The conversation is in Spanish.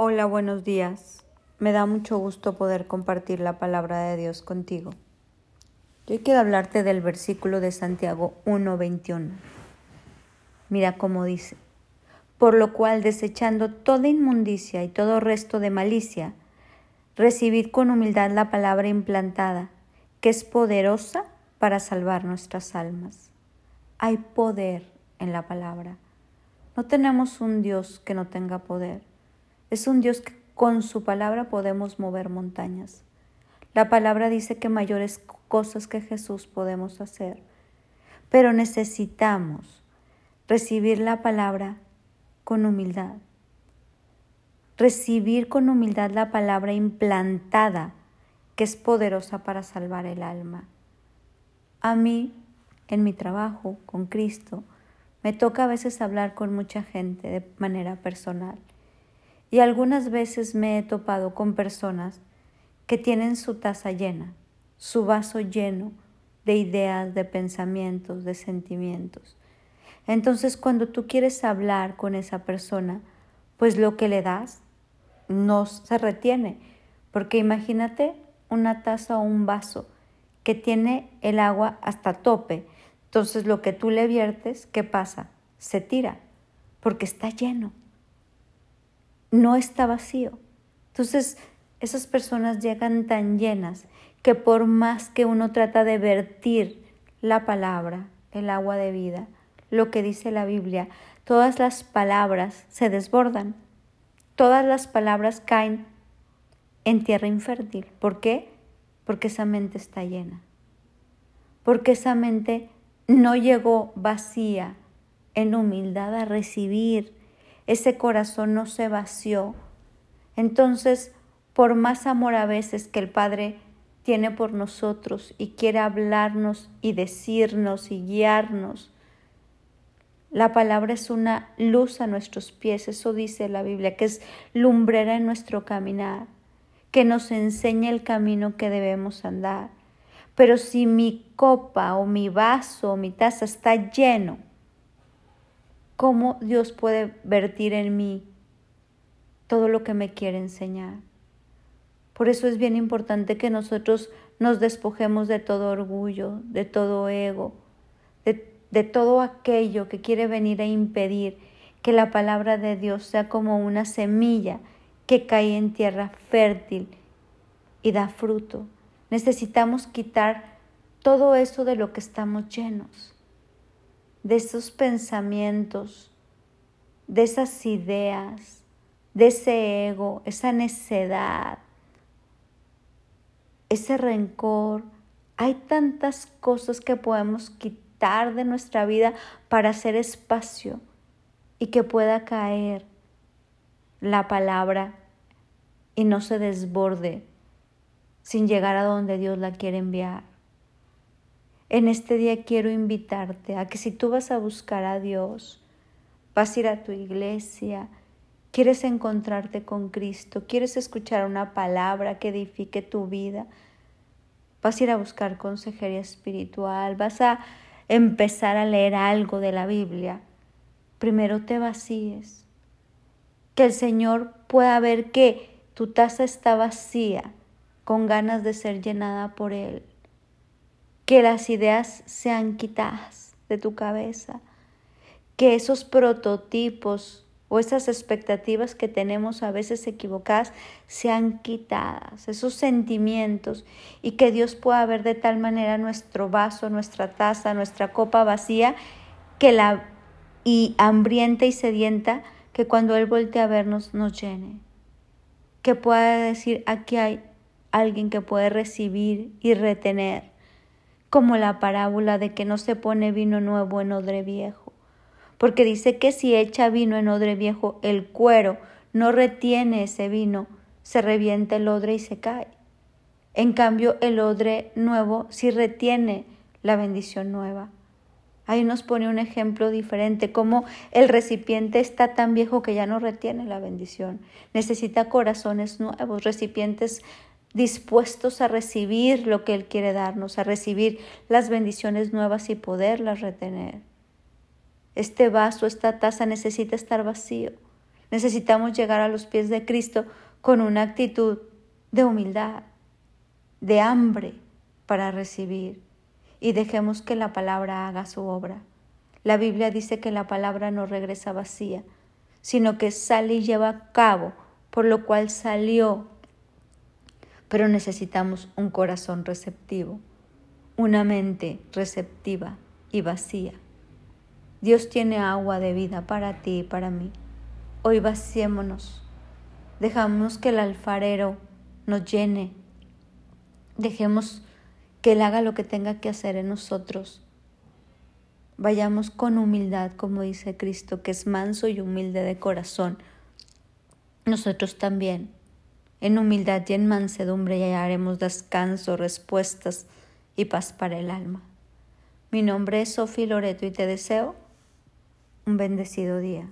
Hola, buenos días. Me da mucho gusto poder compartir la palabra de Dios contigo. Yo quiero hablarte del versículo de Santiago 1:21. Mira cómo dice, por lo cual desechando toda inmundicia y todo resto de malicia, recibid con humildad la palabra implantada, que es poderosa para salvar nuestras almas. Hay poder en la palabra. No tenemos un Dios que no tenga poder. Es un Dios que con su palabra podemos mover montañas. La palabra dice que mayores cosas que Jesús podemos hacer, pero necesitamos recibir la palabra con humildad. Recibir con humildad la palabra implantada que es poderosa para salvar el alma. A mí, en mi trabajo con Cristo, me toca a veces hablar con mucha gente de manera personal y algunas veces me he topado con personas que tienen su taza llena, su vaso lleno de ideas, de pensamientos, de sentimientos. Entonces cuando tú quieres hablar con esa persona, pues lo que le das no se retiene, porque imagínate una taza o un vaso que tiene el agua hasta tope. Entonces lo que tú le viertes, ¿qué pasa? Se tira, porque está lleno no está vacío. Entonces, esas personas llegan tan llenas que por más que uno trata de vertir la palabra, el agua de vida, lo que dice la Biblia, todas las palabras se desbordan. Todas las palabras caen en tierra infértil. ¿Por qué? Porque esa mente está llena. Porque esa mente no llegó vacía en humildad a recibir ese corazón no se vació. Entonces, por más amor a veces que el Padre tiene por nosotros y quiere hablarnos y decirnos y guiarnos, la palabra es una luz a nuestros pies, eso dice la Biblia, que es lumbrera en nuestro caminar, que nos enseña el camino que debemos andar. Pero si mi copa o mi vaso o mi taza está lleno cómo Dios puede vertir en mí todo lo que me quiere enseñar. Por eso es bien importante que nosotros nos despojemos de todo orgullo, de todo ego, de, de, todo aquello que quiere venir a impedir que la palabra de Dios sea como una semilla que cae en tierra fértil y da fruto. Necesitamos quitar todo eso de lo que estamos llenos de esos pensamientos, de esas ideas, de ese ego, esa necedad, ese rencor. Hay tantas cosas que podemos quitar de nuestra vida para hacer espacio y que pueda caer la palabra y no se desborde sin llegar a donde Dios la quiere enviar. En este día quiero invitarte a que si tú vas a buscar a Dios, vas a ir a tu iglesia, quieres encontrarte con Cristo, quieres escuchar una palabra que edifique tu vida, vas a ir a buscar consejería espiritual, vas a empezar a leer algo de la Biblia, primero te vacíes. Que el Señor pueda ver que tu taza está vacía, con ganas de ser llenada por Él que las ideas sean quitadas de tu cabeza, que esos prototipos o esas expectativas que tenemos a veces equivocadas sean quitadas, esos sentimientos, y que Dios pueda ver de tal manera nuestro vaso, nuestra taza, nuestra copa vacía, que la y hambrienta y sedienta, que cuando Él voltee a vernos nos llene, que pueda decir, aquí hay alguien que puede recibir y retener como la parábola de que no se pone vino nuevo en odre viejo, porque dice que si echa vino en odre viejo, el cuero no retiene ese vino, se revienta el odre y se cae. En cambio, el odre nuevo sí retiene la bendición nueva. Ahí nos pone un ejemplo diferente, como el recipiente está tan viejo que ya no retiene la bendición. Necesita corazones nuevos, recipientes dispuestos a recibir lo que Él quiere darnos, a recibir las bendiciones nuevas y poderlas retener. Este vaso, esta taza necesita estar vacío. Necesitamos llegar a los pies de Cristo con una actitud de humildad, de hambre para recibir y dejemos que la palabra haga su obra. La Biblia dice que la palabra no regresa vacía, sino que sale y lleva a cabo, por lo cual salió. Pero necesitamos un corazón receptivo, una mente receptiva y vacía. Dios tiene agua de vida para ti y para mí. Hoy vaciémonos. Dejamos que el alfarero nos llene. Dejemos que Él haga lo que tenga que hacer en nosotros. Vayamos con humildad, como dice Cristo, que es manso y humilde de corazón. Nosotros también, en humildad y en mansedumbre, ya haremos descanso, respuestas y paz para el alma. Mi nombre es Sofía Loreto y te deseo un bendecido día.